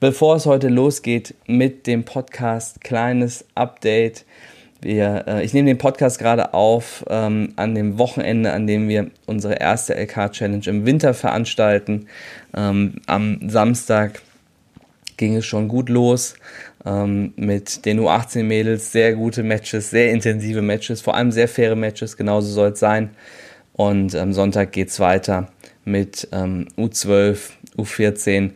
Bevor es heute losgeht mit dem Podcast, kleines Update. Wir, äh, ich nehme den Podcast gerade auf ähm, an dem Wochenende, an dem wir unsere erste LK-Challenge im Winter veranstalten. Ähm, am Samstag ging es schon gut los ähm, mit den U18-Mädels. Sehr gute Matches, sehr intensive Matches, vor allem sehr faire Matches, genauso soll es sein. Und am Sonntag geht es weiter mit ähm, U12, U14.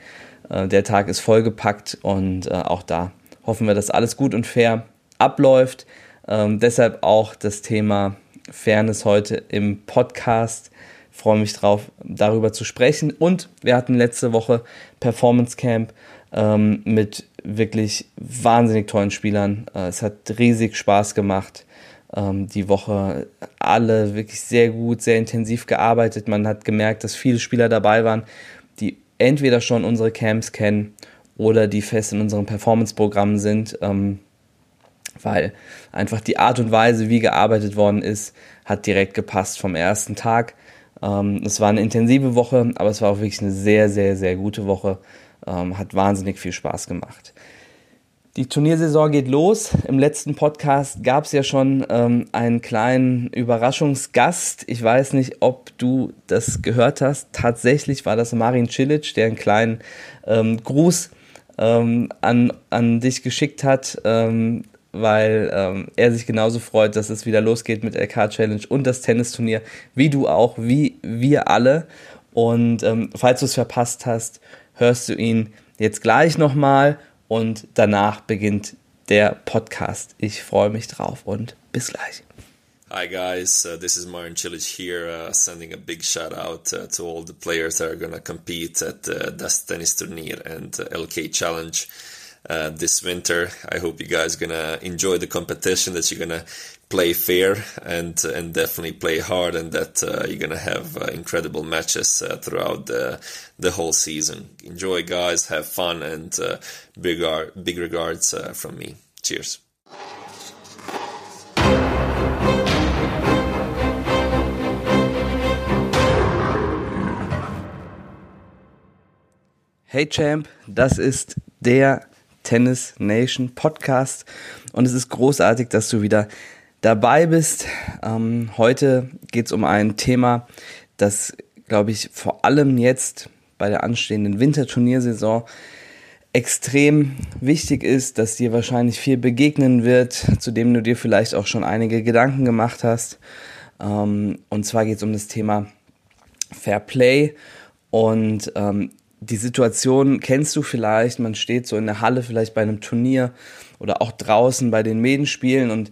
Äh, der Tag ist vollgepackt und äh, auch da hoffen wir, dass alles gut und fair abläuft. Ähm, deshalb auch das Thema Fairness heute im Podcast. Ich freue mich drauf, darüber zu sprechen. Und wir hatten letzte Woche Performance Camp ähm, mit wirklich wahnsinnig tollen Spielern. Äh, es hat riesig Spaß gemacht. Ähm, die Woche alle wirklich sehr gut, sehr intensiv gearbeitet. Man hat gemerkt, dass viele Spieler dabei waren, entweder schon unsere Camps kennen oder die fest in unserem Performance-Programm sind. Ähm, weil einfach die Art und Weise, wie gearbeitet worden ist, hat direkt gepasst vom ersten Tag. Ähm, es war eine intensive Woche, aber es war auch wirklich eine sehr, sehr, sehr gute Woche. Ähm, hat wahnsinnig viel Spaß gemacht. Die Turniersaison geht los. Im letzten Podcast gab es ja schon ähm, einen kleinen Überraschungsgast. Ich weiß nicht, ob du das gehört hast. Tatsächlich war das Marin Cilic, der einen kleinen ähm, Gruß ähm, an, an dich geschickt hat. Ähm, weil ähm, er sich genauso freut, dass es wieder losgeht mit LK Challenge und das Tennisturnier, wie du auch, wie wir alle. Und ähm, falls du es verpasst hast, hörst du ihn jetzt gleich nochmal und danach beginnt der Podcast. Ich freue mich drauf und bis gleich. Hi guys, uh, this is Martin Cilic here, uh, sending a big shout out uh, to all the players that are going to compete at uh, Das Tennis Turnier and uh, LK Challenge. Uh, this winter. I hope you guys gonna enjoy the competition. That you're gonna play fair and and definitely play hard, and that uh, you're gonna have uh, incredible matches uh, throughout the the whole season. Enjoy, guys. Have fun, and uh, big big regards uh, from me. Cheers. Hey Champ, das ist der Tennis Nation Podcast. Und es ist großartig, dass du wieder dabei bist. Ähm, heute geht es um ein Thema, das, glaube ich, vor allem jetzt bei der anstehenden Winterturniersaison extrem wichtig ist, dass dir wahrscheinlich viel begegnen wird, zu dem du dir vielleicht auch schon einige Gedanken gemacht hast. Ähm, und zwar geht es um das Thema Fair Play. Und ähm, die Situation kennst du vielleicht, man steht so in der Halle vielleicht bei einem Turnier oder auch draußen bei den Medenspielen und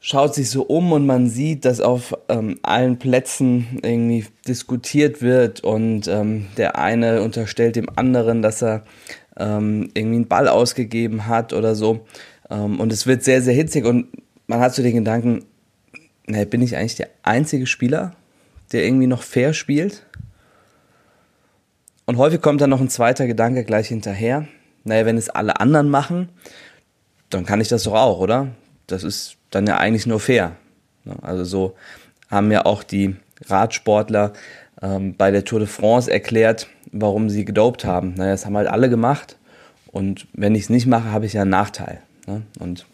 schaut sich so um und man sieht, dass auf ähm, allen Plätzen irgendwie diskutiert wird und ähm, der eine unterstellt dem anderen, dass er ähm, irgendwie einen Ball ausgegeben hat oder so ähm, und es wird sehr, sehr hitzig und man hat so den Gedanken, naja, bin ich eigentlich der einzige Spieler, der irgendwie noch fair spielt? Und häufig kommt dann noch ein zweiter Gedanke gleich hinterher. Naja, wenn es alle anderen machen, dann kann ich das doch auch, oder? Das ist dann ja eigentlich nur fair. Ne? Also so haben ja auch die Radsportler ähm, bei der Tour de France erklärt, warum sie gedopt haben. Naja, das haben halt alle gemacht. Und wenn ich es nicht mache, habe ich ja einen Nachteil. Ne? Und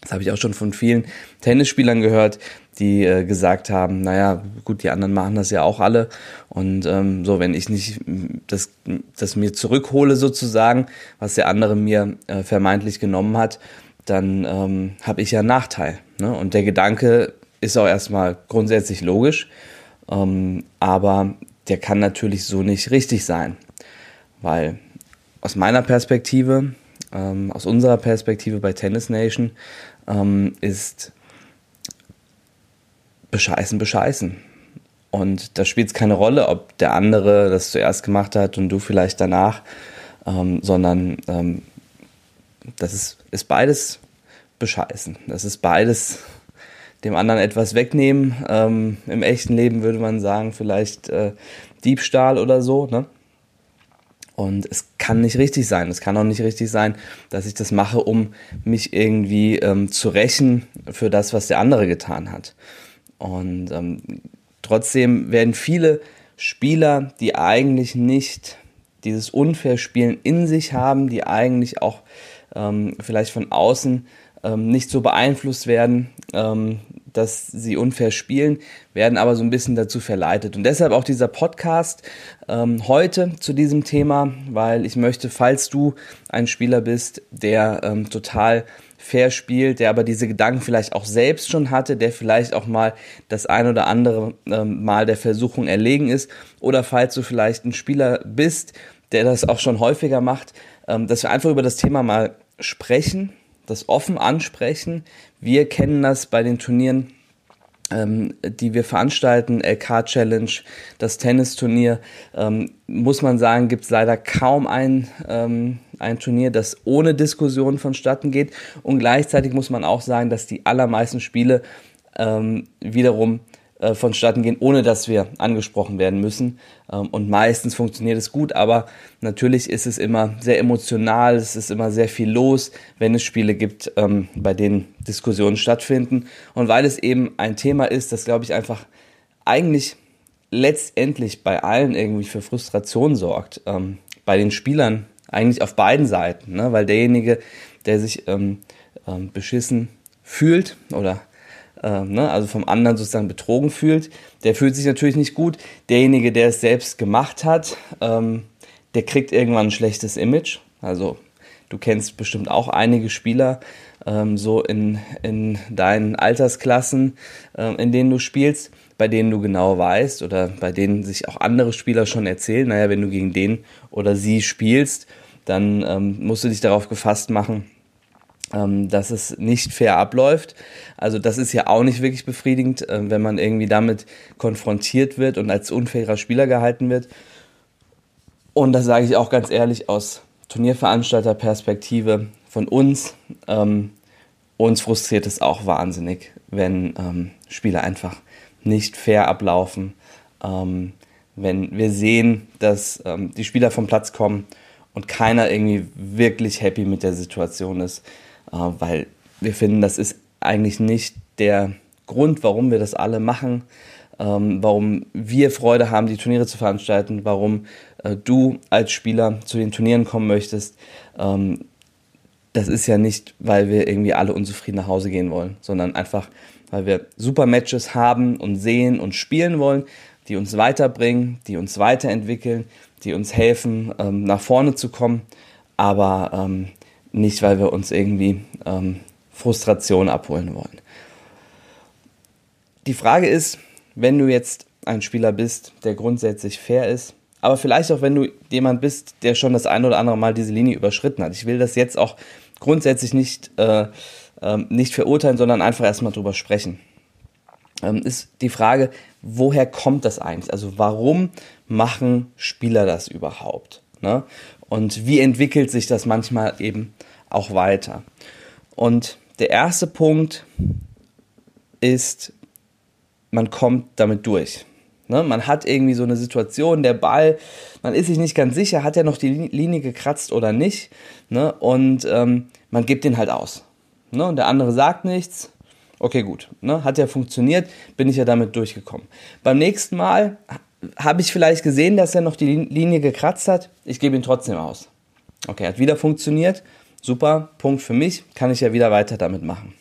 das habe ich auch schon von vielen Tennisspielern gehört, die äh, gesagt haben, naja, gut, die anderen machen das ja auch alle. Und ähm, so, wenn ich nicht das, das mir zurückhole sozusagen, was der andere mir äh, vermeintlich genommen hat, dann ähm, habe ich ja einen Nachteil. Ne? Und der Gedanke ist auch erstmal grundsätzlich logisch, ähm, aber der kann natürlich so nicht richtig sein. Weil aus meiner Perspektive, ähm, aus unserer Perspektive bei Tennis Nation, ähm, ist bescheißen, bescheißen. Und da spielt es keine Rolle, ob der andere das zuerst gemacht hat und du vielleicht danach, ähm, sondern ähm, das ist, ist beides bescheißen. Das ist beides dem anderen etwas wegnehmen. Ähm, Im echten Leben würde man sagen, vielleicht äh, Diebstahl oder so. Ne? Und es kann nicht richtig sein. Es kann auch nicht richtig sein, dass ich das mache, um mich irgendwie ähm, zu rächen für das, was der andere getan hat. Und ähm, trotzdem werden viele Spieler, die eigentlich nicht dieses Unfair-Spielen in sich haben, die eigentlich auch ähm, vielleicht von außen ähm, nicht so beeinflusst werden, ähm, dass sie unfair spielen, werden aber so ein bisschen dazu verleitet. Und deshalb auch dieser Podcast ähm, heute zu diesem Thema, weil ich möchte, falls du ein Spieler bist, der ähm, total fair spielt, der aber diese Gedanken vielleicht auch selbst schon hatte, der vielleicht auch mal das ein oder andere ähm, Mal der Versuchung erlegen ist, oder falls du vielleicht ein Spieler bist, der das auch schon häufiger macht, ähm, dass wir einfach über das Thema mal sprechen, das offen ansprechen. Wir kennen das bei den Turnieren, ähm, die wir veranstalten, LK Challenge, das Tennisturnier, ähm, muss man sagen, gibt es leider kaum ein, ähm, ein Turnier, das ohne Diskussion vonstatten geht. Und gleichzeitig muss man auch sagen, dass die allermeisten Spiele ähm, wiederum äh, vonstatten gehen, ohne dass wir angesprochen werden müssen. Ähm, und meistens funktioniert es gut, aber natürlich ist es immer sehr emotional, es ist immer sehr viel los, wenn es Spiele gibt, ähm, bei denen Diskussionen stattfinden. Und weil es eben ein Thema ist, das, glaube ich, einfach eigentlich letztendlich bei allen irgendwie für Frustration sorgt, ähm, bei den Spielern eigentlich auf beiden Seiten, ne? weil derjenige, der sich beschissen fühlt oder äh, ne, also vom anderen sozusagen betrogen fühlt, der fühlt sich natürlich nicht gut. Derjenige, der es selbst gemacht hat, ähm, der kriegt irgendwann ein schlechtes Image. Also du kennst bestimmt auch einige Spieler ähm, so in, in deinen Altersklassen, äh, in denen du spielst, bei denen du genau weißt oder bei denen sich auch andere Spieler schon erzählen, naja, wenn du gegen den oder sie spielst, dann ähm, musst du dich darauf gefasst machen, ähm, dass es nicht fair abläuft. Also das ist ja auch nicht wirklich befriedigend, äh, wenn man irgendwie damit konfrontiert wird und als unfairer Spieler gehalten wird. Und das sage ich auch ganz ehrlich aus Turnierveranstalterperspektive von uns. Ähm, uns frustriert es auch wahnsinnig, wenn ähm, Spiele einfach nicht fair ablaufen. Ähm, wenn wir sehen, dass ähm, die Spieler vom Platz kommen und keiner irgendwie wirklich happy mit der Situation ist. Äh, weil wir finden, das ist eigentlich nicht der Grund, warum wir das alle machen, ähm, warum wir Freude haben, die Turniere zu veranstalten, warum äh, du als Spieler zu den Turnieren kommen möchtest. Ähm, das ist ja nicht, weil wir irgendwie alle unzufrieden nach Hause gehen wollen, sondern einfach, weil wir super Matches haben und sehen und spielen wollen, die uns weiterbringen, die uns weiterentwickeln, die uns helfen, ähm, nach vorne zu kommen. Aber ähm, nicht, weil wir uns irgendwie ähm, Frustration abholen wollen. Die Frage ist, wenn du jetzt ein Spieler bist, der grundsätzlich fair ist, aber vielleicht auch wenn du jemand bist, der schon das ein oder andere Mal diese Linie überschritten hat. Ich will das jetzt auch grundsätzlich nicht, äh, äh, nicht verurteilen, sondern einfach erstmal drüber sprechen. Ähm, ist die Frage, woher kommt das eigentlich? Also warum machen Spieler das überhaupt? Ne? Und wie entwickelt sich das manchmal eben auch weiter? Und der erste Punkt ist, man kommt damit durch. Ne? Man hat irgendwie so eine Situation, der Ball, man ist sich nicht ganz sicher, hat er noch die Linie gekratzt oder nicht. Ne? Und ähm, man gibt den halt aus. Ne? Und der andere sagt nichts. Okay, gut. Ne? Hat ja funktioniert, bin ich ja damit durchgekommen. Beim nächsten Mal habe ich vielleicht gesehen, dass er noch die Linie gekratzt hat. Ich gebe ihn trotzdem aus. Okay, hat wieder funktioniert. Super, Punkt für mich. Kann ich ja wieder weiter damit machen.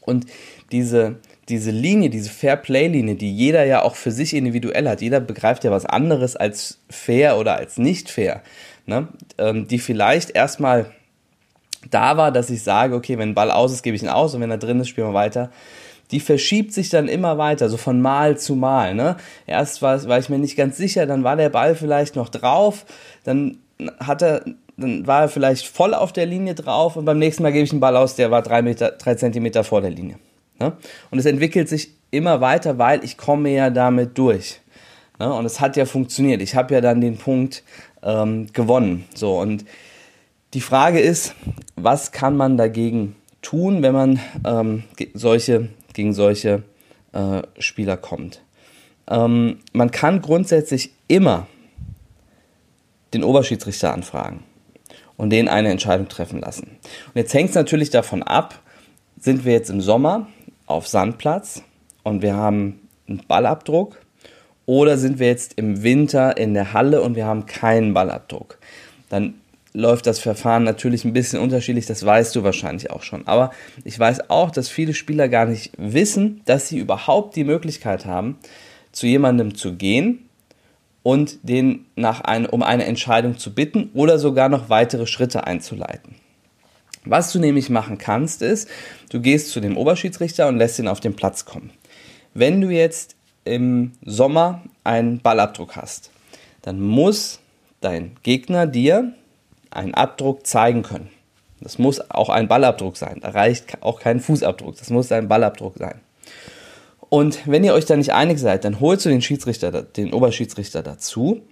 Und diese, diese Linie, diese Fair-Play-Linie, die jeder ja auch für sich individuell hat, jeder begreift ja was anderes als fair oder als nicht fair, ne? Ähm, die vielleicht erstmal da war, dass ich sage, okay, wenn ein Ball aus ist, gebe ich ihn aus und wenn er drin ist, spielen wir weiter die verschiebt sich dann immer weiter, so von Mal zu Mal. Ne? Erst war, war ich mir nicht ganz sicher, dann war der Ball vielleicht noch drauf, dann hat er, dann war er vielleicht voll auf der Linie drauf und beim nächsten Mal gebe ich einen Ball aus, der war drei, Meter, drei Zentimeter vor der Linie. Ne? Und es entwickelt sich immer weiter, weil ich komme ja damit durch. Ne? Und es hat ja funktioniert. Ich habe ja dann den Punkt ähm, gewonnen. So und die Frage ist, was kann man dagegen tun, wenn man ähm, solche gegen solche äh, Spieler kommt. Ähm, man kann grundsätzlich immer den Oberschiedsrichter anfragen und den eine Entscheidung treffen lassen. Und jetzt hängt es natürlich davon ab, sind wir jetzt im Sommer auf Sandplatz und wir haben einen Ballabdruck Oder sind wir jetzt im Winter in der Halle und wir haben keinen Ballabdruck? Dann läuft das Verfahren natürlich ein bisschen unterschiedlich, das weißt du wahrscheinlich auch schon. Aber ich weiß auch, dass viele Spieler gar nicht wissen, dass sie überhaupt die Möglichkeit haben, zu jemandem zu gehen und den nach ein, um eine Entscheidung zu bitten oder sogar noch weitere Schritte einzuleiten. Was du nämlich machen kannst, ist, du gehst zu dem Oberschiedsrichter und lässt ihn auf den Platz kommen. Wenn du jetzt im Sommer einen Ballabdruck hast, dann muss dein Gegner dir einen Abdruck zeigen können. Das muss auch ein Ballabdruck sein. Da reicht auch kein Fußabdruck. Das muss ein Ballabdruck sein. Und wenn ihr euch da nicht einig seid, dann holst du den Schiedsrichter, den Oberschiedsrichter dazu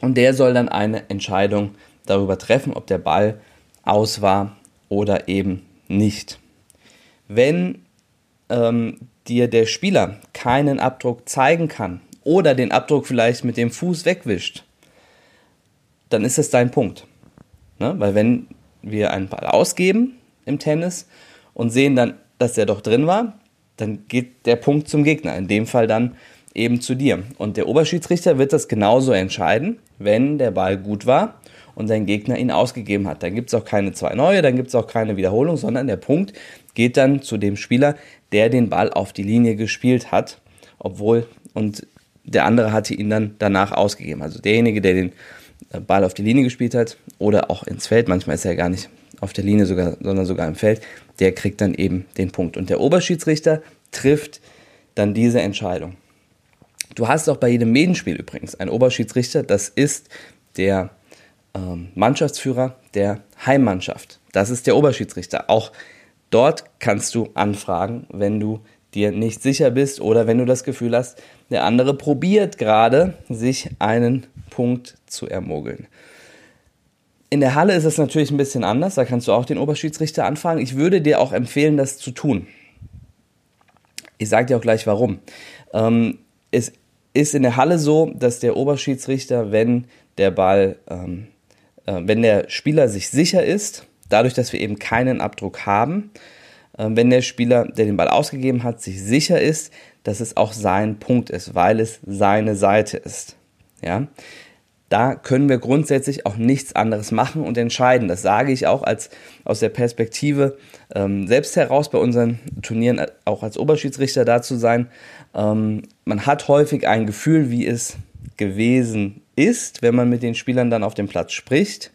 und der soll dann eine Entscheidung darüber treffen, ob der Ball aus war oder eben nicht. Wenn ähm, dir der Spieler keinen Abdruck zeigen kann oder den Abdruck vielleicht mit dem Fuß wegwischt, dann ist das dein Punkt. Ne? Weil wenn wir einen Ball ausgeben im Tennis und sehen dann, dass der doch drin war, dann geht der Punkt zum Gegner. In dem Fall dann eben zu dir. Und der Oberschiedsrichter wird das genauso entscheiden, wenn der Ball gut war und dein Gegner ihn ausgegeben hat. Dann gibt es auch keine zwei neue, dann gibt es auch keine Wiederholung, sondern der Punkt geht dann zu dem Spieler, der den Ball auf die Linie gespielt hat, obwohl und der andere hatte ihn dann danach ausgegeben. Also derjenige, der den äh, Ball auf die Linie gespielt hat oder auch ins Feld, manchmal ist er gar nicht auf der Linie sogar, sondern sogar im Feld, der kriegt dann eben den Punkt. Und der Oberschiedsrichter trifft dann diese Entscheidung. Du hast auch bei jedem Medenspiel übrigens einen Oberschiedsrichter, das ist der ähm, Mannschaftsführer der Heimmannschaft. Das ist der Oberschiedsrichter. Auch dort kannst du anfragen, wenn du dir nicht sicher bist oder wenn du das Gefühl hast, der andere probiert gerade, sich einen Punkt zu ermogeln. In der Halle ist es natürlich ein bisschen anders, da kannst du auch den Oberschiedsrichter anfragen. Ich würde dir auch empfehlen, das zu tun. Ich sage dir auch gleich warum. Ähm, es ist in der Halle so, dass der Oberschiedsrichter, wenn der Ball, ähm, äh, wenn der Spieler sich sicher ist, dadurch, dass wir eben keinen Abdruck haben, äh, wenn der Spieler, der den Ball ausgegeben hat, sich sicher ist, dass es auch sein Punkt ist, weil es seine Seite ist. Ja, da können wir grundsätzlich auch nichts anderes machen und entscheiden. Das sage ich auch als aus der Perspektive ähm, selbst heraus bei unseren Turnieren auch als Oberschiedsrichter da zu sein. Ähm, man hat häufig ein Gefühl, wie es gewesen ist, wenn man mit den Spielern dann auf dem Platz spricht.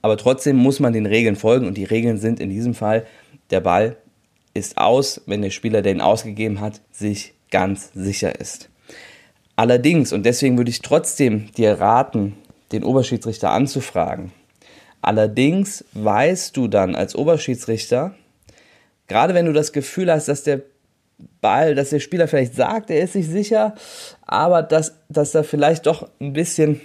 Aber trotzdem muss man den Regeln folgen und die Regeln sind in diesem Fall, der Ball ist aus, wenn der Spieler, der ihn ausgegeben hat, sich ganz sicher ist. Allerdings, und deswegen würde ich trotzdem dir raten, den Oberschiedsrichter anzufragen. Allerdings weißt du dann als Oberschiedsrichter, gerade wenn du das Gefühl hast, dass der Ball, dass der Spieler vielleicht sagt, er ist sich sicher, aber dass, dass da vielleicht doch ein bisschen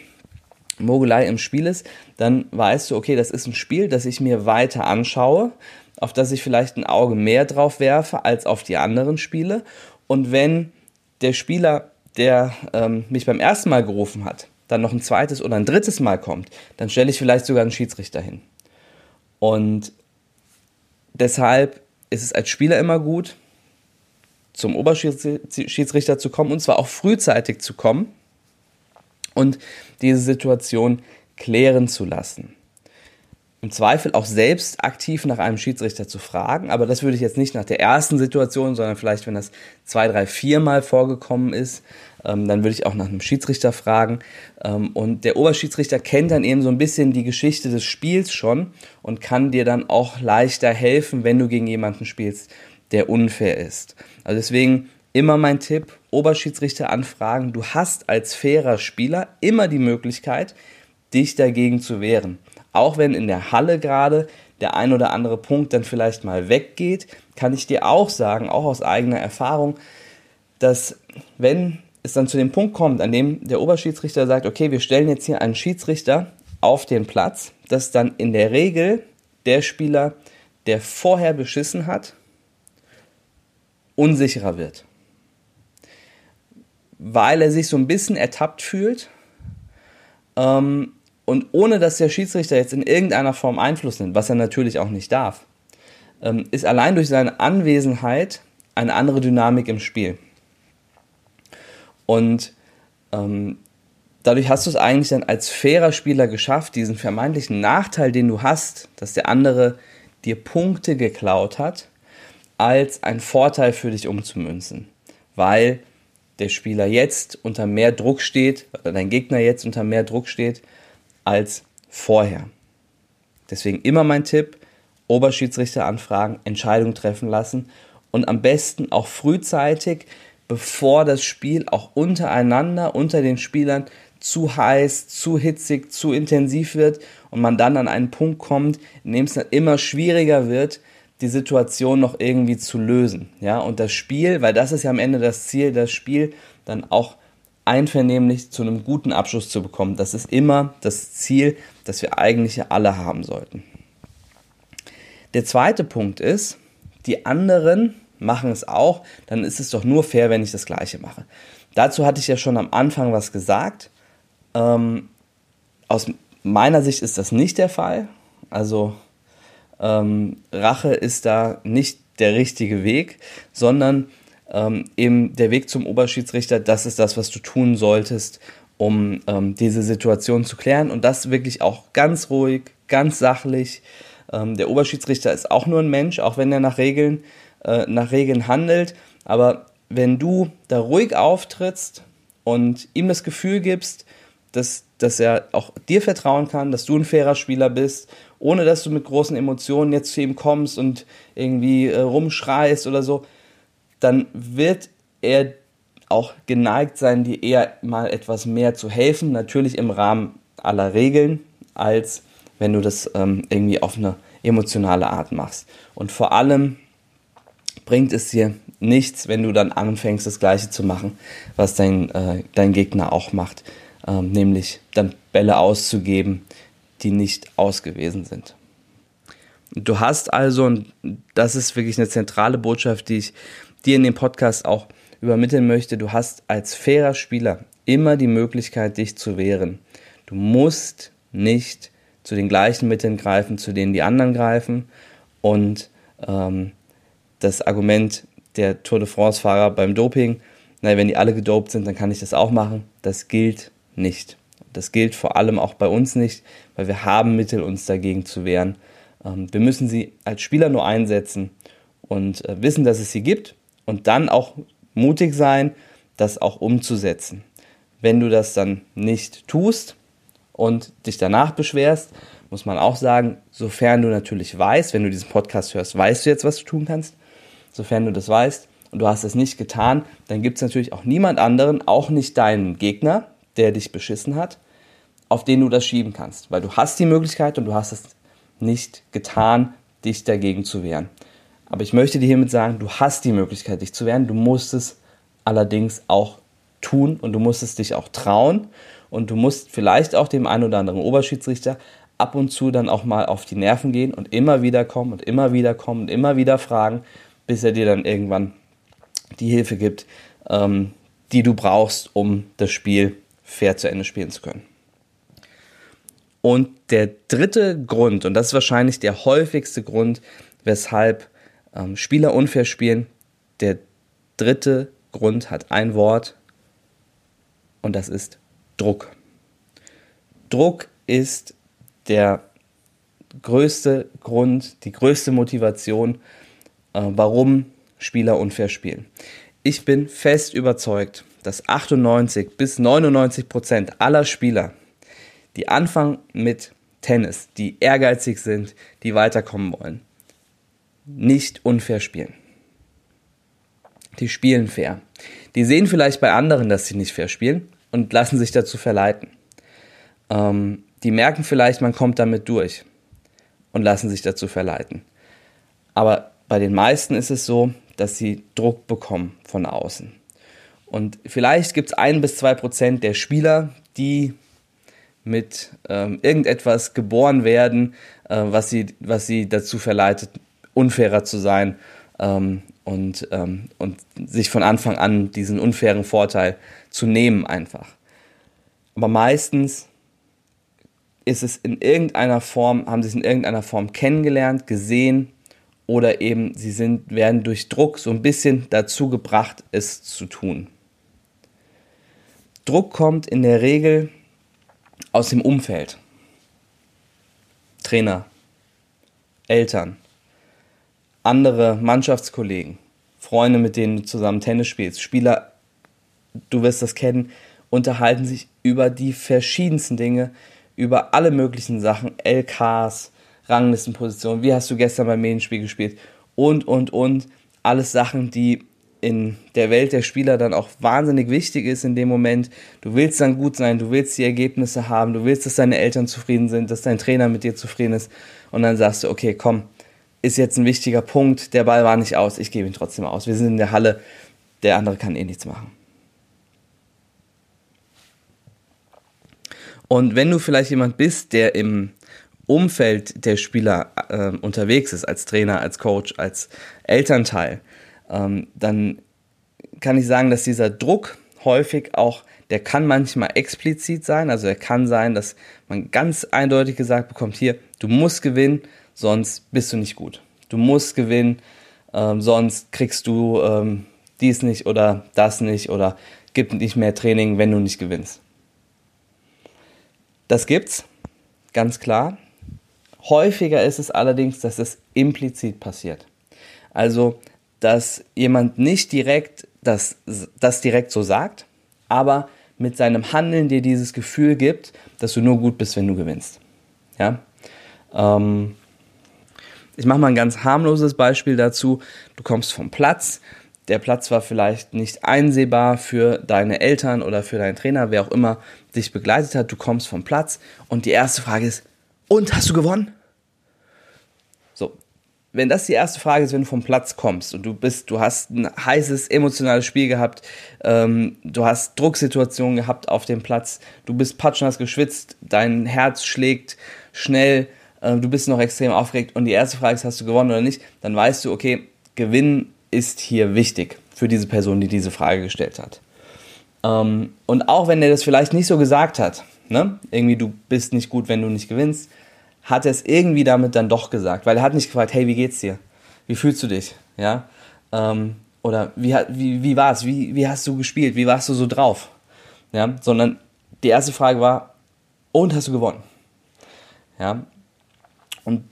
Mogelei im Spiel ist, dann weißt du, okay, das ist ein Spiel, das ich mir weiter anschaue auf das ich vielleicht ein Auge mehr drauf werfe als auf die anderen Spiele. Und wenn der Spieler, der ähm, mich beim ersten Mal gerufen hat, dann noch ein zweites oder ein drittes Mal kommt, dann stelle ich vielleicht sogar einen Schiedsrichter hin. Und deshalb ist es als Spieler immer gut, zum Oberschiedsrichter zu kommen und zwar auch frühzeitig zu kommen und diese Situation klären zu lassen im Zweifel auch selbst aktiv nach einem Schiedsrichter zu fragen. Aber das würde ich jetzt nicht nach der ersten Situation, sondern vielleicht, wenn das zwei, drei, vier Mal vorgekommen ist, ähm, dann würde ich auch nach einem Schiedsrichter fragen. Ähm, und der Oberschiedsrichter kennt dann eben so ein bisschen die Geschichte des Spiels schon und kann dir dann auch leichter helfen, wenn du gegen jemanden spielst, der unfair ist. Also deswegen immer mein Tipp, Oberschiedsrichter anfragen. Du hast als fairer Spieler immer die Möglichkeit, dich dagegen zu wehren. Auch wenn in der Halle gerade der ein oder andere Punkt dann vielleicht mal weggeht, kann ich dir auch sagen, auch aus eigener Erfahrung, dass wenn es dann zu dem Punkt kommt, an dem der Oberschiedsrichter sagt, okay, wir stellen jetzt hier einen Schiedsrichter auf den Platz, dass dann in der Regel der Spieler, der vorher beschissen hat, unsicherer wird. Weil er sich so ein bisschen ertappt fühlt ähm, und ohne dass der Schiedsrichter jetzt in irgendeiner Form Einfluss nimmt, was er natürlich auch nicht darf, ähm, ist allein durch seine Anwesenheit eine andere Dynamik im Spiel. Und ähm, dadurch hast du es eigentlich dann als fairer Spieler geschafft, diesen vermeintlichen Nachteil, den du hast, dass der andere dir Punkte geklaut hat, als ein Vorteil für dich umzumünzen. Weil der Spieler jetzt unter mehr Druck steht, oder dein Gegner jetzt unter mehr Druck steht, als vorher. Deswegen immer mein Tipp, Oberschiedsrichter anfragen, Entscheidungen treffen lassen und am besten auch frühzeitig, bevor das Spiel auch untereinander, unter den Spielern zu heiß, zu hitzig, zu intensiv wird und man dann an einen Punkt kommt, in dem es dann immer schwieriger wird, die Situation noch irgendwie zu lösen. Ja, und das Spiel, weil das ist ja am Ende das Ziel, das Spiel dann auch einvernehmlich zu einem guten Abschluss zu bekommen. Das ist immer das Ziel, das wir eigentlich alle haben sollten. Der zweite Punkt ist, die anderen machen es auch, dann ist es doch nur fair, wenn ich das gleiche mache. Dazu hatte ich ja schon am Anfang was gesagt. Ähm, aus meiner Sicht ist das nicht der Fall. Also ähm, Rache ist da nicht der richtige Weg, sondern ähm, eben der Weg zum Oberschiedsrichter, das ist das, was du tun solltest, um ähm, diese Situation zu klären und das wirklich auch ganz ruhig, ganz sachlich. Ähm, der Oberschiedsrichter ist auch nur ein Mensch, auch wenn er nach Regeln, äh, nach Regeln handelt, aber wenn du da ruhig auftrittst und ihm das Gefühl gibst, dass, dass er auch dir vertrauen kann, dass du ein fairer Spieler bist, ohne dass du mit großen Emotionen jetzt zu ihm kommst und irgendwie äh, rumschreist oder so, dann wird er auch geneigt sein, dir eher mal etwas mehr zu helfen, natürlich im Rahmen aller Regeln, als wenn du das ähm, irgendwie auf eine emotionale Art machst. Und vor allem bringt es dir nichts, wenn du dann anfängst, das Gleiche zu machen, was dein, äh, dein Gegner auch macht ähm, nämlich dann Bälle auszugeben, die nicht ausgewiesen sind. Du hast also, und das ist wirklich eine zentrale Botschaft, die ich dir in dem Podcast auch übermitteln möchte, du hast als fairer Spieler immer die Möglichkeit, dich zu wehren. Du musst nicht zu den gleichen Mitteln greifen, zu denen die anderen greifen. Und ähm, das Argument der Tour de France-Fahrer beim Doping, naja, wenn die alle gedopt sind, dann kann ich das auch machen, das gilt nicht. Das gilt vor allem auch bei uns nicht, weil wir haben Mittel, uns dagegen zu wehren. Ähm, wir müssen sie als Spieler nur einsetzen und äh, wissen, dass es sie gibt und dann auch mutig sein, das auch umzusetzen. Wenn du das dann nicht tust und dich danach beschwerst, muss man auch sagen, sofern du natürlich weißt, wenn du diesen Podcast hörst, weißt du jetzt, was du tun kannst. Sofern du das weißt und du hast es nicht getan, dann gibt es natürlich auch niemand anderen, auch nicht deinen Gegner, der dich beschissen hat, auf den du das schieben kannst. Weil du hast die Möglichkeit und du hast es nicht getan, dich dagegen zu wehren. Aber ich möchte dir hiermit sagen, du hast die Möglichkeit, dich zu wehren. Du musst es allerdings auch tun und du musst es dich auch trauen. Und du musst vielleicht auch dem einen oder anderen Oberschiedsrichter ab und zu dann auch mal auf die Nerven gehen und immer wieder kommen und immer wieder kommen und immer wieder fragen, bis er dir dann irgendwann die Hilfe gibt, ähm, die du brauchst, um das Spiel fair zu Ende spielen zu können. Und der dritte Grund, und das ist wahrscheinlich der häufigste Grund, weshalb ähm, Spieler unfair spielen, der dritte Grund hat ein Wort und das ist Druck. Druck ist der größte Grund, die größte Motivation, äh, warum Spieler unfair spielen. Ich bin fest überzeugt, dass 98 bis 99 Prozent aller Spieler, die anfangen mit Tennis, die ehrgeizig sind, die weiterkommen wollen, nicht unfair spielen. Die spielen fair. Die sehen vielleicht bei anderen, dass sie nicht fair spielen und lassen sich dazu verleiten. Ähm, die merken vielleicht, man kommt damit durch und lassen sich dazu verleiten. Aber bei den meisten ist es so, dass sie Druck bekommen von außen. Und vielleicht gibt es ein bis zwei Prozent der Spieler, die mit ähm, irgendetwas geboren werden, äh, was, sie, was sie dazu verleitet, unfairer zu sein ähm, und, ähm, und sich von Anfang an diesen unfairen Vorteil zu nehmen einfach. Aber meistens ist es in irgendeiner Form, haben sie es in irgendeiner Form kennengelernt, gesehen oder eben sie sind, werden durch Druck so ein bisschen dazu gebracht, es zu tun. Druck kommt in der Regel aus dem Umfeld. Trainer, Eltern, andere Mannschaftskollegen, Freunde, mit denen du zusammen Tennis spielst, Spieler, du wirst das kennen, unterhalten sich über die verschiedensten Dinge, über alle möglichen Sachen, LKs, Ranglistenpositionen, wie hast du gestern beim Medienspiel gespielt und, und, und. Alles Sachen, die in der Welt der Spieler dann auch wahnsinnig wichtig ist in dem Moment. Du willst dann gut sein, du willst die Ergebnisse haben, du willst, dass deine Eltern zufrieden sind, dass dein Trainer mit dir zufrieden ist. Und dann sagst du, okay, komm, ist jetzt ein wichtiger Punkt, der Ball war nicht aus, ich gebe ihn trotzdem aus. Wir sind in der Halle, der andere kann eh nichts machen. Und wenn du vielleicht jemand bist, der im Umfeld der Spieler äh, unterwegs ist, als Trainer, als Coach, als Elternteil, ähm, dann kann ich sagen, dass dieser Druck häufig auch, der kann manchmal explizit sein, also er kann sein, dass man ganz eindeutig gesagt bekommt, hier, du musst gewinnen, sonst bist du nicht gut. Du musst gewinnen, ähm, sonst kriegst du ähm, dies nicht oder das nicht oder gibt nicht mehr Training, wenn du nicht gewinnst. Das gibt's, ganz klar. Häufiger ist es allerdings, dass es implizit passiert. Also dass jemand nicht direkt das, das direkt so sagt, aber mit seinem Handeln dir dieses Gefühl gibt, dass du nur gut bist, wenn du gewinnst. Ja? Ähm, ich mache mal ein ganz harmloses Beispiel dazu. Du kommst vom Platz. Der Platz war vielleicht nicht einsehbar für deine Eltern oder für deinen Trainer, wer auch immer dich begleitet hat. Du kommst vom Platz und die erste Frage ist, und hast du gewonnen? wenn das die erste Frage ist, wenn du vom Platz kommst und du bist, du hast ein heißes emotionales Spiel gehabt, ähm, du hast Drucksituationen gehabt auf dem Platz, du bist patschnass geschwitzt, dein Herz schlägt schnell, äh, du bist noch extrem aufgeregt und die erste Frage ist, hast du gewonnen oder nicht, dann weißt du, okay, Gewinnen ist hier wichtig für diese Person, die diese Frage gestellt hat. Ähm, und auch wenn er das vielleicht nicht so gesagt hat, ne? irgendwie du bist nicht gut, wenn du nicht gewinnst, hat er es irgendwie damit dann doch gesagt, weil er hat nicht gefragt, hey, wie geht's dir? Wie fühlst du dich? Ja? Ähm, oder wie, wie, wie war es? Wie, wie hast du gespielt? Wie warst du so drauf? Ja? Sondern die erste Frage war, und hast du gewonnen? Ja? Und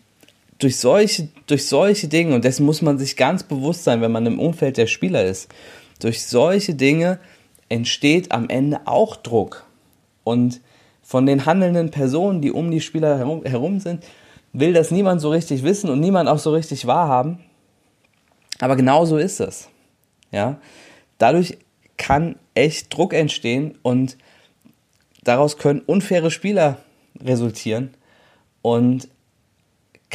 durch solche, durch solche Dinge, und dessen muss man sich ganz bewusst sein, wenn man im Umfeld der Spieler ist, durch solche Dinge entsteht am Ende auch Druck. Und von den handelnden Personen, die um die Spieler herum, herum sind, will das niemand so richtig wissen und niemand auch so richtig wahrhaben. Aber genau so ist es. Ja? Dadurch kann echt Druck entstehen und daraus können unfaire Spieler resultieren und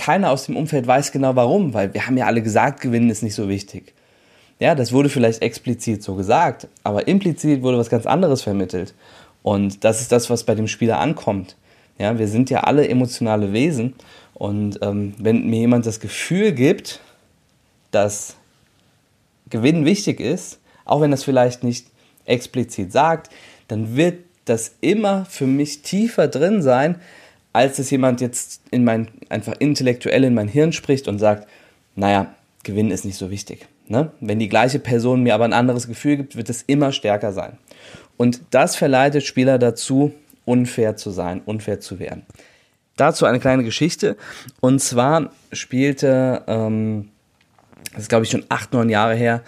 keiner aus dem Umfeld weiß genau warum, weil wir haben ja alle gesagt, gewinnen ist nicht so wichtig. Ja, das wurde vielleicht explizit so gesagt, aber implizit wurde was ganz anderes vermittelt. Und das ist das, was bei dem Spieler ankommt. Ja, wir sind ja alle emotionale Wesen. Und ähm, wenn mir jemand das Gefühl gibt, dass Gewinnen wichtig ist, auch wenn das vielleicht nicht explizit sagt, dann wird das immer für mich tiefer drin sein, als es jemand jetzt in mein, einfach intellektuell in mein Hirn spricht und sagt, naja, Gewinnen ist nicht so wichtig. Ne? Wenn die gleiche Person mir aber ein anderes Gefühl gibt, wird es immer stärker sein. Und das verleitet Spieler dazu, unfair zu sein, unfair zu werden. Dazu eine kleine Geschichte. Und zwar spielte, ähm, das ist glaube ich schon acht, neun Jahre her,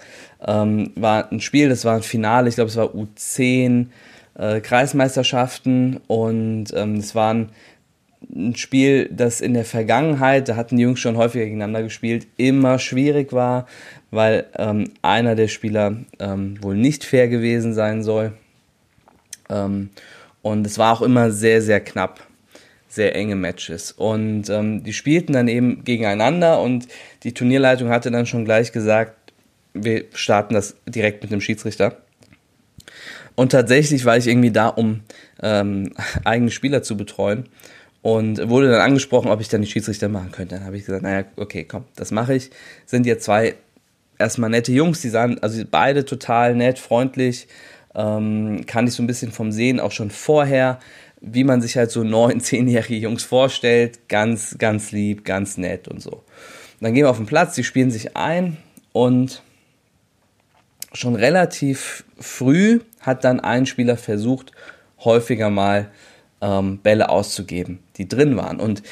ähm, war ein Spiel, das war ein Finale, ich glaube es war U10 äh, Kreismeisterschaften und ähm, es war ein, Spiel, das in der Vergangenheit, da hatten die Jungs schon häufiger gegeneinander gespielt, immer schwierig war, weil ähm, einer der Spieler ähm, wohl nicht fair gewesen sein soll. Ähm, und es war auch immer sehr, sehr knapp, sehr enge Matches. Und ähm, die spielten dann eben gegeneinander und die Turnierleitung hatte dann schon gleich gesagt, wir starten das direkt mit dem Schiedsrichter. Und tatsächlich war ich irgendwie da, um ähm, eigene Spieler zu betreuen und wurde dann angesprochen, ob ich dann die Schiedsrichter machen könnte. Dann habe ich gesagt, naja, okay, komm, das mache ich. Sind jetzt zwei erstmal nette Jungs, die sahen, also beide total nett, freundlich, ähm, kann ich so ein bisschen vom Sehen auch schon vorher, wie man sich halt so neun, zehnjährige Jungs vorstellt. Ganz, ganz lieb, ganz nett und so. Dann gehen wir auf den Platz, die spielen sich ein und schon relativ früh hat dann ein Spieler versucht, häufiger mal ähm, Bälle auszugeben, die drin waren. Und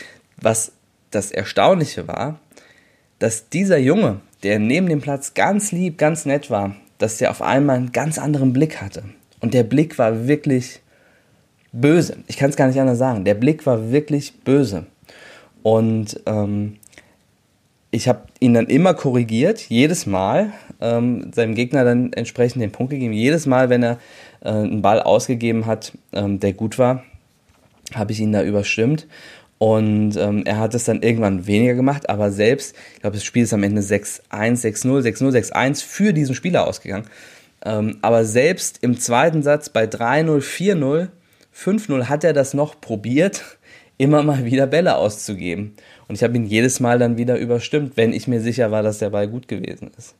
was das Erstaunliche war, dass dieser Junge, der neben dem Platz ganz lieb, ganz nett war, dass der auf einmal einen ganz anderen Blick hatte. Und der Blick war wirklich böse. Ich kann es gar nicht anders sagen. Der Blick war wirklich böse. Und ähm, ich habe ihn dann immer korrigiert, jedes Mal, ähm, seinem Gegner dann entsprechend den Punkt gegeben. Jedes Mal, wenn er äh, einen Ball ausgegeben hat, ähm, der gut war, habe ich ihn da überstimmt. Und ähm, er hat es dann irgendwann weniger gemacht, aber selbst, ich glaube, das Spiel ist am Ende 6-1, 6-0, 6-0, 6-1 für diesen Spieler ausgegangen. Ähm, aber selbst im zweiten Satz bei 3-0, 4-0, 5-0 hat er das noch probiert, immer mal wieder Bälle auszugeben. Und ich habe ihn jedes Mal dann wieder überstimmt, wenn ich mir sicher war, dass der Ball gut gewesen ist.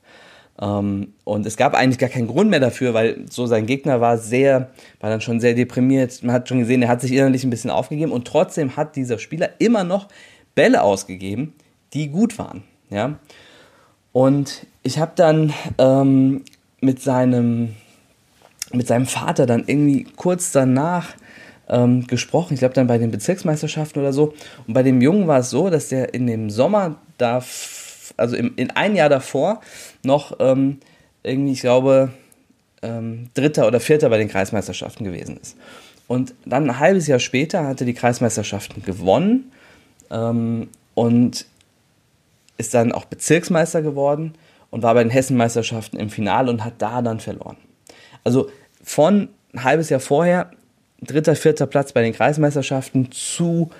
Ähm, und es gab eigentlich gar keinen Grund mehr dafür, weil so sein Gegner war sehr, war dann schon sehr deprimiert. Man hat schon gesehen, er hat sich innerlich ein bisschen aufgegeben und trotzdem hat dieser Spieler immer noch Bälle ausgegeben, die gut waren. Ja. Und ich habe dann ähm, mit seinem mit seinem Vater dann irgendwie kurz danach ähm, gesprochen. Ich glaube dann bei den Bezirksmeisterschaften oder so. Und bei dem Jungen war es so, dass der in dem Sommer da also im, in ein Jahr davor noch ähm, irgendwie, ich glaube, ähm, Dritter oder Vierter bei den Kreismeisterschaften gewesen ist. Und dann ein halbes Jahr später hatte die Kreismeisterschaften gewonnen ähm, und ist dann auch Bezirksmeister geworden und war bei den Hessenmeisterschaften im Finale und hat da dann verloren. Also von ein halbes Jahr vorher, dritter, vierter Platz bei den Kreismeisterschaften zu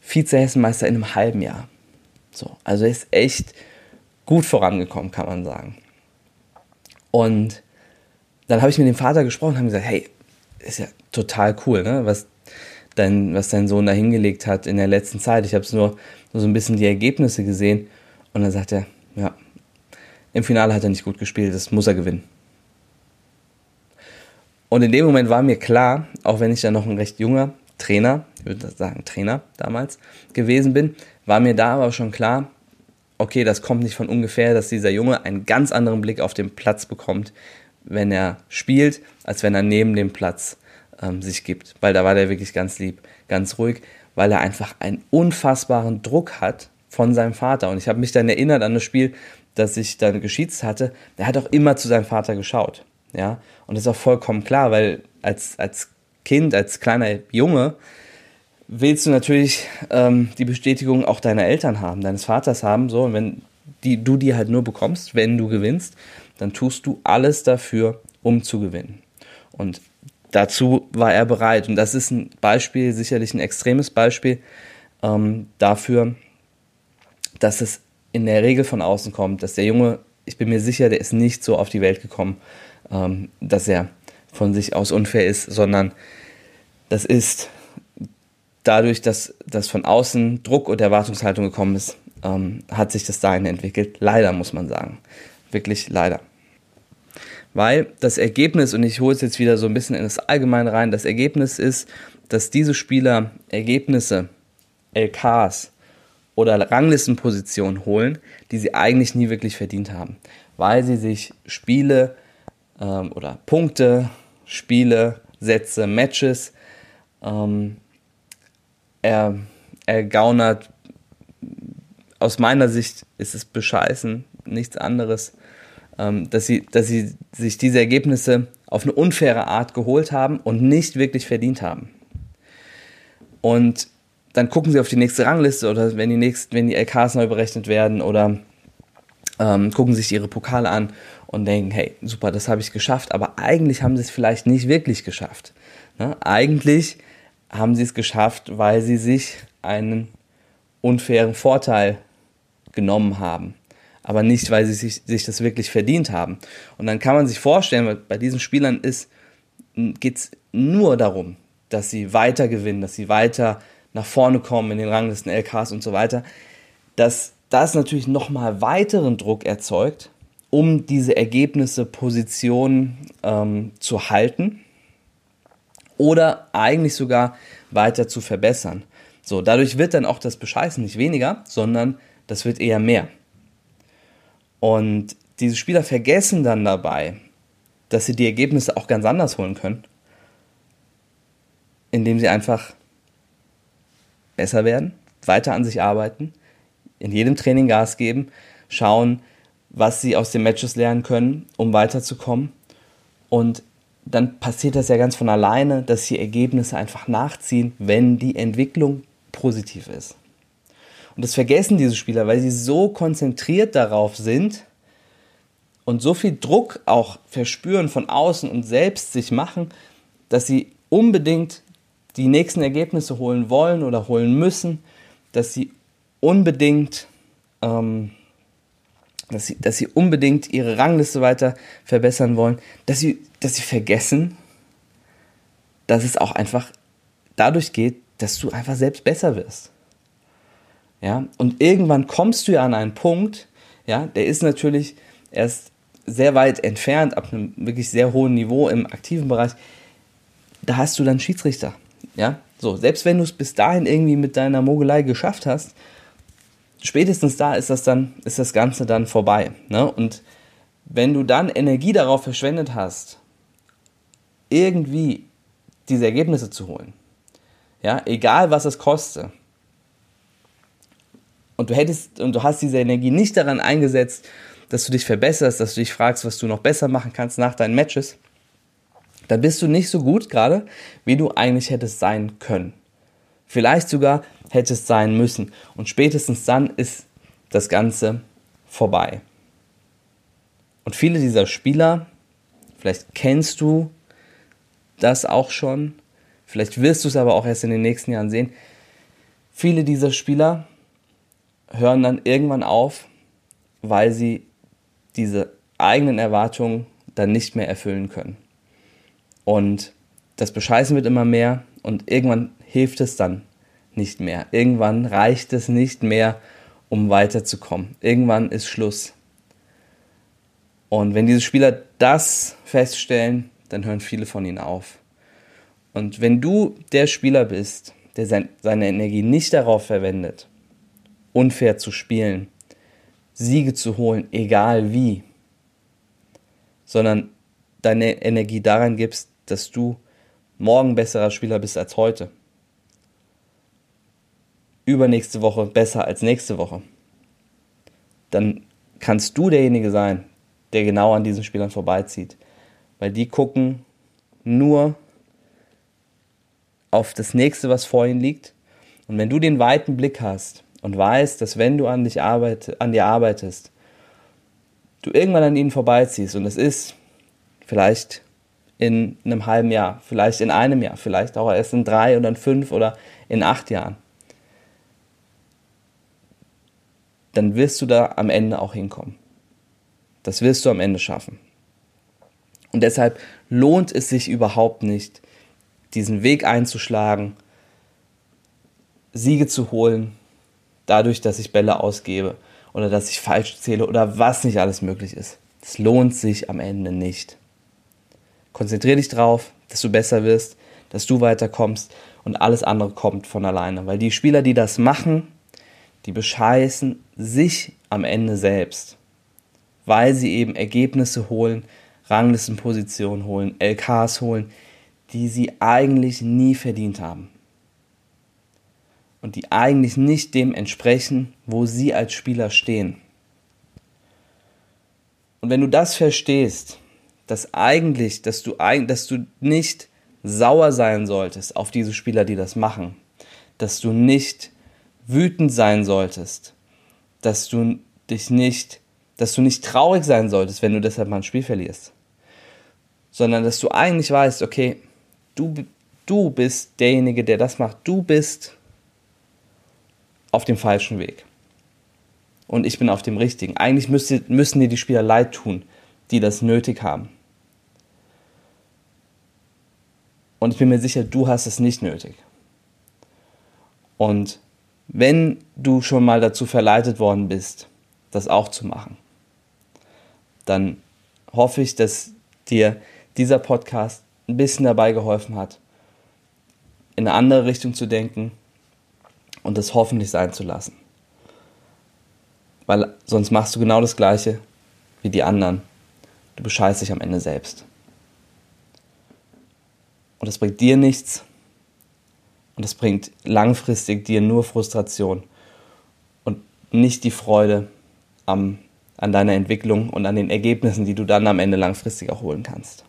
Vize-Hessenmeister in einem halben Jahr. So, also ist echt gut vorangekommen, kann man sagen. Und dann habe ich mit dem Vater gesprochen und habe gesagt, hey, ist ja total cool, ne? was, dein, was dein Sohn da hingelegt hat in der letzten Zeit. Ich habe nur, nur so ein bisschen die Ergebnisse gesehen. Und dann sagt er, ja, im Finale hat er nicht gut gespielt, das muss er gewinnen. Und in dem Moment war mir klar, auch wenn ich ja noch ein recht junger Trainer, ich würde sagen Trainer damals gewesen bin, war mir da aber schon klar, okay, das kommt nicht von ungefähr, dass dieser Junge einen ganz anderen Blick auf den Platz bekommt, wenn er spielt, als wenn er neben dem Platz ähm, sich gibt. Weil da war der wirklich ganz lieb, ganz ruhig, weil er einfach einen unfassbaren Druck hat von seinem Vater. Und ich habe mich dann erinnert an das Spiel, das ich dann geschießt hatte. Der hat auch immer zu seinem Vater geschaut. Ja, und das ist auch vollkommen klar, weil als, als Kind, als kleiner Junge, willst du natürlich ähm, die Bestätigung auch deiner Eltern haben, deines Vaters haben. So, und wenn die, du die halt nur bekommst, wenn du gewinnst, dann tust du alles dafür, um zu gewinnen. Und dazu war er bereit. Und das ist ein Beispiel, sicherlich ein extremes Beispiel ähm, dafür, dass es in der Regel von außen kommt, dass der Junge, ich bin mir sicher, der ist nicht so auf die Welt gekommen, ähm, dass er von sich aus unfair ist, sondern das ist dadurch, dass, dass von außen Druck und Erwartungshaltung gekommen ist, ähm, hat sich das dahin entwickelt. Leider, muss man sagen. Wirklich leider. Weil das Ergebnis, und ich hole es jetzt wieder so ein bisschen in das Allgemeine rein, das Ergebnis ist, dass diese Spieler Ergebnisse, LKs oder Ranglistenpositionen holen, die sie eigentlich nie wirklich verdient haben. Weil sie sich Spiele ähm, oder Punkte, Spiele, Sätze, Matches ähm, er, er gaunert. Aus meiner Sicht ist es bescheißen, nichts anderes. Ähm, dass, sie, dass sie sich diese Ergebnisse auf eine unfaire Art geholt haben und nicht wirklich verdient haben. Und dann gucken sie auf die nächste Rangliste oder wenn die, nächsten, wenn die LKs neu berechnet werden oder ähm, gucken sich ihre Pokale an und denken, hey, super, das habe ich geschafft, aber eigentlich haben sie es vielleicht nicht wirklich geschafft. Ne? Eigentlich haben sie es geschafft, weil sie sich einen unfairen Vorteil genommen haben. Aber nicht, weil sie sich, sich das wirklich verdient haben. Und dann kann man sich vorstellen, bei diesen Spielern geht es nur darum, dass sie weiter gewinnen, dass sie weiter nach vorne kommen in den Ranglisten LKs und so weiter, dass das natürlich nochmal weiteren Druck erzeugt, um diese Ergebnisse, Positionen ähm, zu halten oder eigentlich sogar weiter zu verbessern. So, dadurch wird dann auch das Bescheißen nicht weniger, sondern das wird eher mehr. Und diese Spieler vergessen dann dabei, dass sie die Ergebnisse auch ganz anders holen können, indem sie einfach besser werden, weiter an sich arbeiten, in jedem Training Gas geben, schauen, was sie aus den Matches lernen können, um weiterzukommen. Und dann passiert das ja ganz von alleine, dass die Ergebnisse einfach nachziehen, wenn die Entwicklung positiv ist. Und das vergessen diese Spieler, weil sie so konzentriert darauf sind und so viel Druck auch verspüren von außen und selbst sich machen, dass sie unbedingt die nächsten Ergebnisse holen wollen oder holen müssen, dass sie unbedingt, ähm, dass sie, dass sie unbedingt ihre Rangliste weiter verbessern wollen, dass sie, dass sie vergessen, dass es auch einfach dadurch geht, dass du einfach selbst besser wirst. Ja, und irgendwann kommst du ja an einen Punkt, ja, der ist natürlich erst sehr weit entfernt, ab einem wirklich sehr hohen Niveau im aktiven Bereich. Da hast du dann Schiedsrichter. Ja, so, selbst wenn du es bis dahin irgendwie mit deiner Mogelei geschafft hast, spätestens da ist das dann, ist das Ganze dann vorbei. Ne? Und wenn du dann Energie darauf verschwendet hast, irgendwie diese Ergebnisse zu holen, ja, egal was es kostet, und du hättest und du hast diese Energie nicht daran eingesetzt, dass du dich verbesserst, dass du dich fragst, was du noch besser machen kannst nach deinen Matches, dann bist du nicht so gut gerade, wie du eigentlich hättest sein können. Vielleicht sogar hättest sein müssen. Und spätestens dann ist das Ganze vorbei. Und viele dieser Spieler, vielleicht kennst du das auch schon, vielleicht wirst du es aber auch erst in den nächsten Jahren sehen, viele dieser Spieler hören dann irgendwann auf, weil sie diese eigenen Erwartungen dann nicht mehr erfüllen können. Und das Bescheißen wird immer mehr und irgendwann hilft es dann nicht mehr. Irgendwann reicht es nicht mehr, um weiterzukommen. Irgendwann ist Schluss. Und wenn diese Spieler das feststellen, dann hören viele von ihnen auf. Und wenn du der Spieler bist, der sein, seine Energie nicht darauf verwendet, unfair zu spielen, Siege zu holen, egal wie, sondern deine Energie daran gibst, dass du morgen besserer Spieler bist als heute. Übernächste Woche besser als nächste Woche. Dann kannst du derjenige sein, der genau an diesen Spielern vorbeizieht. Weil die gucken nur auf das nächste, was vor ihnen liegt. Und wenn du den weiten Blick hast und weißt, dass wenn du an, dich arbeit, an dir arbeitest, du irgendwann an ihnen vorbeiziehst und es ist vielleicht in einem halben Jahr, vielleicht in einem Jahr, vielleicht auch erst in drei oder in fünf oder in acht Jahren, dann wirst du da am Ende auch hinkommen. Das wirst du am Ende schaffen. Und deshalb lohnt es sich überhaupt nicht, diesen Weg einzuschlagen, Siege zu holen, dadurch, dass ich Bälle ausgebe oder dass ich falsch zähle oder was nicht alles möglich ist. Es lohnt sich am Ende nicht. Konzentriere dich drauf, dass du besser wirst, dass du weiterkommst und alles andere kommt von alleine. Weil die Spieler, die das machen, die bescheißen sich am Ende selbst. Weil sie eben Ergebnisse holen, Ranglistenpositionen holen, LKs holen, die sie eigentlich nie verdient haben. Und die eigentlich nicht dem entsprechen, wo sie als Spieler stehen. Und wenn du das verstehst, dass eigentlich, dass du, dass du nicht sauer sein solltest auf diese Spieler, die das machen, dass du nicht wütend sein solltest, dass du dich nicht, dass du nicht traurig sein solltest, wenn du deshalb mal ein Spiel verlierst, sondern dass du eigentlich weißt, okay, du, du bist derjenige, der das macht, du bist auf dem falschen Weg und ich bin auf dem richtigen. Eigentlich müsste, müssen dir die Spieler leid tun, die das nötig haben. Und ich bin mir sicher, du hast es nicht nötig. Und wenn du schon mal dazu verleitet worden bist, das auch zu machen, dann hoffe ich, dass dir dieser Podcast ein bisschen dabei geholfen hat, in eine andere Richtung zu denken und das hoffentlich sein zu lassen. Weil sonst machst du genau das Gleiche wie die anderen. Du bescheißt dich am Ende selbst. und das bringt dir nichts und das bringt langfristig dir nur Frustration und nicht die Freude am, an deiner Entwicklung und an den Ergebnissen, die du dann am Ende langfristig auch holen kannst.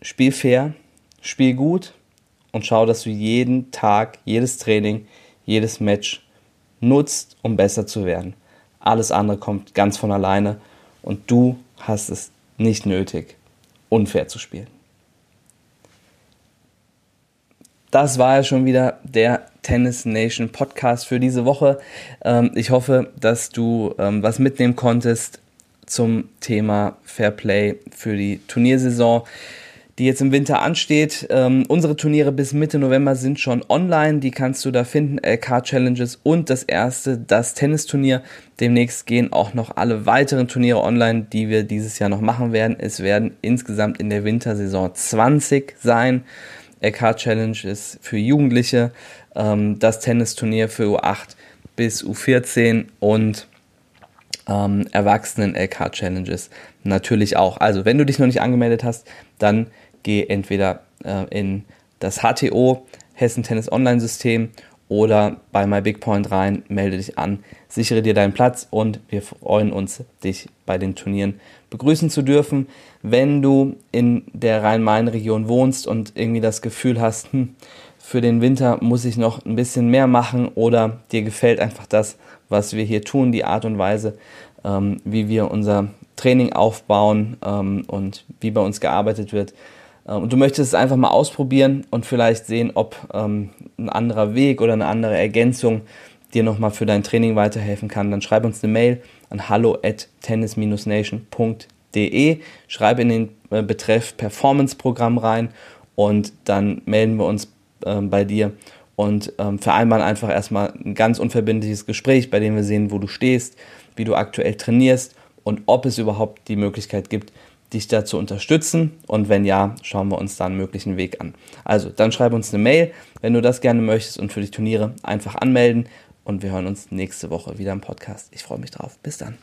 Spiel fair, spiel gut und schau, dass du jeden Tag, jedes Training, jedes Match nutzt, um besser zu werden. Alles andere kommt ganz von alleine und du hast es nicht nötig, unfair zu spielen. Das war ja schon wieder der Tennis Nation Podcast für diese Woche. Ähm, ich hoffe, dass du ähm, was mitnehmen konntest zum Thema Fair Play für die Turniersaison die jetzt im Winter ansteht. Ähm, unsere Turniere bis Mitte November sind schon online. Die kannst du da finden. LK Challenges und das erste, das Tennisturnier. Demnächst gehen auch noch alle weiteren Turniere online, die wir dieses Jahr noch machen werden. Es werden insgesamt in der Wintersaison 20 sein. LK Challenge ist für Jugendliche, ähm, das Tennisturnier für U8 bis U14 und ähm, Erwachsenen LK Challenges natürlich auch. Also, wenn du dich noch nicht angemeldet hast, dann geh entweder äh, in das HTO, Hessen Tennis Online System, oder bei MyBigPoint rein, melde dich an, sichere dir deinen Platz und wir freuen uns, dich bei den Turnieren begrüßen zu dürfen. Wenn du in der Rhein-Main-Region wohnst und irgendwie das Gefühl hast, hm, für den Winter muss ich noch ein bisschen mehr machen oder dir gefällt einfach das, was wir hier tun, die Art und Weise, ähm, wie wir unser Training aufbauen ähm, und wie bei uns gearbeitet wird, ähm, und du möchtest es einfach mal ausprobieren und vielleicht sehen, ob ähm, ein anderer Weg oder eine andere Ergänzung dir nochmal für dein Training weiterhelfen kann, dann schreib uns eine Mail an hallo at tennis-nation.de. Schreib in den äh, Betreff Performance-Programm rein und dann melden wir uns äh, bei dir und ähm, vereinbaren einfach erstmal ein ganz unverbindliches Gespräch, bei dem wir sehen, wo du stehst, wie du aktuell trainierst und ob es überhaupt die Möglichkeit gibt, dich da zu unterstützen und wenn ja, schauen wir uns da einen möglichen Weg an. Also, dann schreib uns eine Mail, wenn du das gerne möchtest und für die Turniere einfach anmelden und wir hören uns nächste Woche wieder im Podcast. Ich freue mich drauf. Bis dann.